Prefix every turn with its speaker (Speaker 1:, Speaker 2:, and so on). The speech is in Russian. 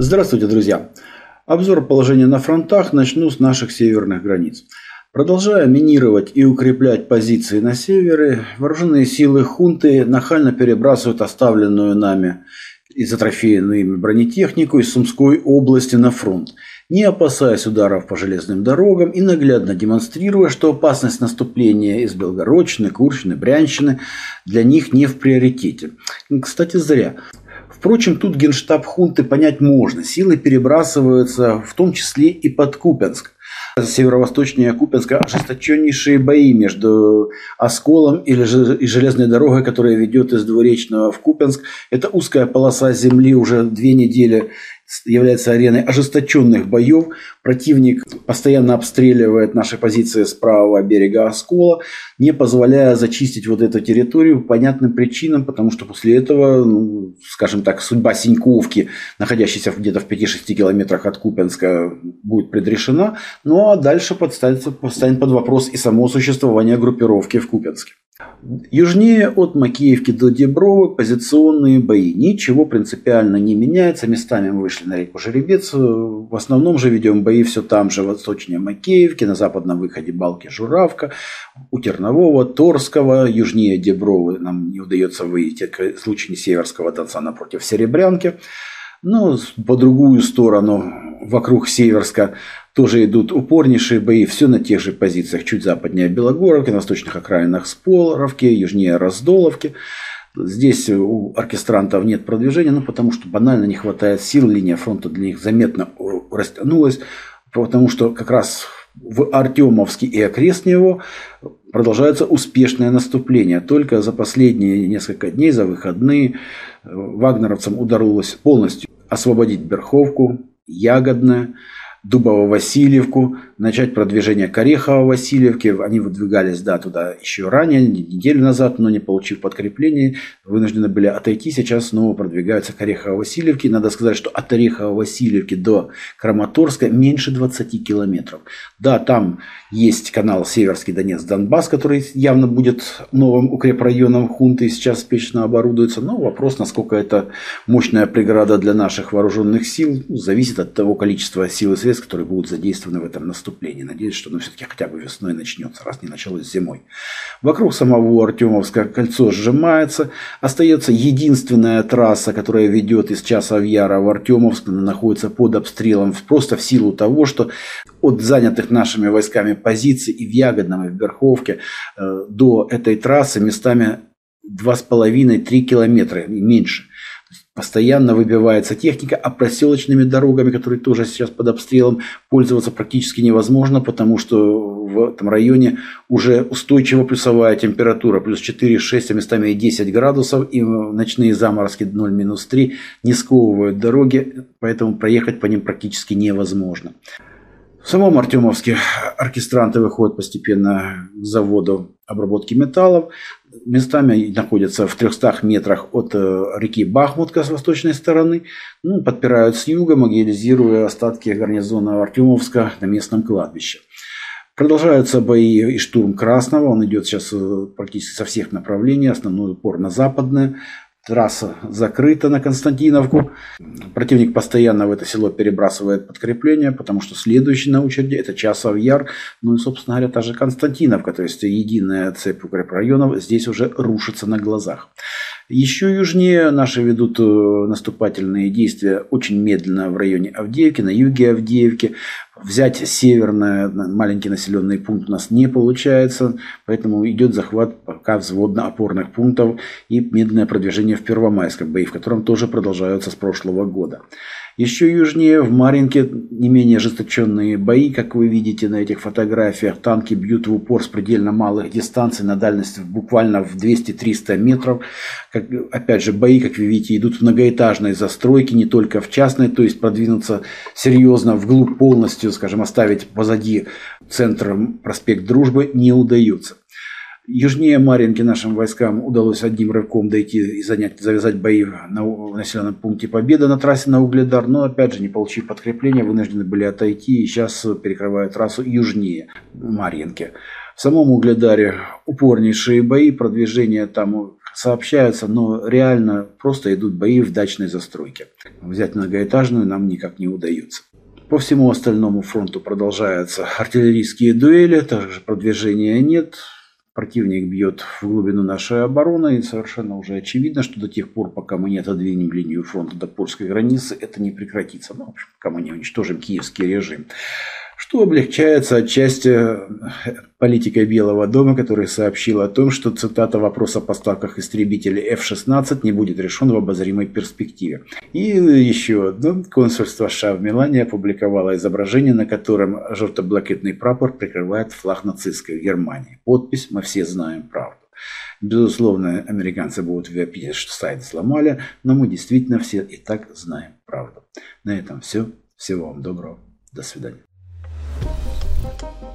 Speaker 1: Здравствуйте, друзья! Обзор положения на фронтах начну с наших северных границ. Продолжая минировать и укреплять позиции на севере, вооруженные силы хунты нахально перебрасывают оставленную нами и затрофеянную ими бронетехнику из Сумской области на фронт, не опасаясь ударов по железным дорогам и наглядно демонстрируя, что опасность наступления из Белгородчины, Курщины, Брянщины для них не в приоритете. Кстати, зря. Впрочем, тут генштаб хунты понять можно. Силы перебрасываются в том числе и под Купенск. Северо-восточнее Купенска ожесточеннейшие бои между Осколом и железной дорогой, которая ведет из Двуречного в Купенск. Это узкая полоса земли уже две недели является ареной ожесточенных боев. Противник постоянно обстреливает наши позиции с правого берега Оскола, не позволяя зачистить вот эту территорию по понятным причинам, потому что после этого, ну, скажем так, судьба Синьковки, находящейся где-то в 5-6 километрах от Купенска, будет предрешена. Ну а дальше подстанет, подстанет под вопрос и само существование группировки в Купенске. Южнее от Макеевки до Дебровы позиционные бои. Ничего принципиально не меняется. Местами мы вышли на реку Жеребец. В основном же ведем бои все там же, восточнее Макеевки, на западном выходе Балки Журавка, у Тернового, Торского, южнее Дебровы нам не удается выйти, в случае Северского Донца напротив Серебрянки. Но по другую сторону, вокруг Северска, тоже идут упорнейшие бои, все на тех же позициях, чуть западнее Белогоровки, на восточных окраинах Сполоровки, южнее Раздоловки. Здесь у оркестрантов нет продвижения, ну, потому что банально не хватает сил, линия фронта для них заметно растянулась, потому что как раз в Артемовске и окрестне его продолжается успешное наступление. Только за последние несколько дней, за выходные, вагнеровцам удалось полностью освободить Берховку, Ягодное, Дубово-Васильевку, начать продвижение к Орехово-Васильевке. Они выдвигались, да, туда еще ранее, неделю назад, но не получив подкрепления, вынуждены были отойти. Сейчас снова продвигаются к Орехово-Васильевке. Надо сказать, что от Орехово-Васильевки до Краматорска меньше 20 километров. Да, там есть канал Северский Донец-Донбасс, который явно будет новым укрепрайоном хунты сейчас спешно оборудуется. Но вопрос, насколько это мощная преграда для наших вооруженных сил, зависит от того количества сил и средств, которые будут задействованы в этом наступлении. Надеюсь, что оно все-таки хотя бы весной начнется, раз не началось зимой. Вокруг самого Артемовского кольцо сжимается. Остается единственная трасса, которая ведет из Часа в в Артемовск, она находится под обстрелом просто в силу того, что от занятых нашими войсками позиций и в Ягодном, и в Верховке э, до этой трассы местами 2,5-3 километра меньше. Постоянно выбивается техника, а проселочными дорогами, которые тоже сейчас под обстрелом, пользоваться практически невозможно, потому что в этом районе уже устойчиво плюсовая температура, плюс 4-6, а местами и 10 градусов, и ночные заморозки 0-3 не сковывают дороги, поэтому проехать по ним практически невозможно. Самом Артемовске оркестранты выходят постепенно к заводу обработки металлов. Местами находятся в 300 метрах от э, реки Бахмутка с восточной стороны. Ну, подпирают с юга, могилизируя остатки гарнизона Артемовска на местном кладбище. Продолжаются бои и штурм Красного. Он идет сейчас э, практически со всех направлений. Основной упор на западное. Трасса закрыта на Константиновку. Противник постоянно в это село перебрасывает подкрепление, потому что следующий на очереди это Часов Яр. Ну и, собственно говоря, та же Константиновка, то есть единая цепь укрепрайонов здесь уже рушится на глазах. Еще южнее наши ведут э, наступательные действия очень медленно в районе Авдеевки, на юге Авдеевки. Взять северный маленький населенный пункт у нас не получается, поэтому идет захват пока взводно-опорных пунктов и медленное продвижение в Первомайском бои, в котором тоже продолжаются с прошлого года. Еще южнее, в Маринке, не менее ожесточенные бои, как вы видите на этих фотографиях. Танки бьют в упор с предельно малых дистанций на дальность буквально в 200-300 метров. Как, опять же, бои, как вы видите, идут в многоэтажной застройке, не только в частной, то есть продвинуться серьезно вглубь полностью, скажем, оставить позади центр проспект Дружбы не удается. Южнее Маринки нашим войскам удалось одним рывком дойти и занять, завязать бои на населенном пункте Победа на трассе на Угледар, но опять же, не получив подкрепления, вынуждены были отойти и сейчас перекрывают трассу южнее Маринки. В самом Угледаре упорнейшие бои, продвижение там сообщаются, но реально просто идут бои в дачной застройке. Взять многоэтажную нам никак не удается. По всему остальному фронту продолжаются артиллерийские дуэли, также продвижения нет. Противник бьет в глубину нашей обороны, и совершенно уже очевидно, что до тех пор, пока мы не отодвинем линию фронта до польской границы, это не прекратится. Ну, в общем, пока мы не уничтожим киевский режим что облегчается отчасти э, политикой Белого дома, который сообщил о том, что, цитата, вопрос о поставках истребителей F-16 не будет решен в обозримой перспективе. И еще одно, консульство США в Милане опубликовало изображение, на котором желто-блакитный прапор прикрывает флаг нацистской Германии. Подпись «Мы все знаем правду». Безусловно, американцы будут вопить, что сайт сломали, но мы действительно все и так знаем правду. На этом все. Всего вам доброго. До свидания. Thank you.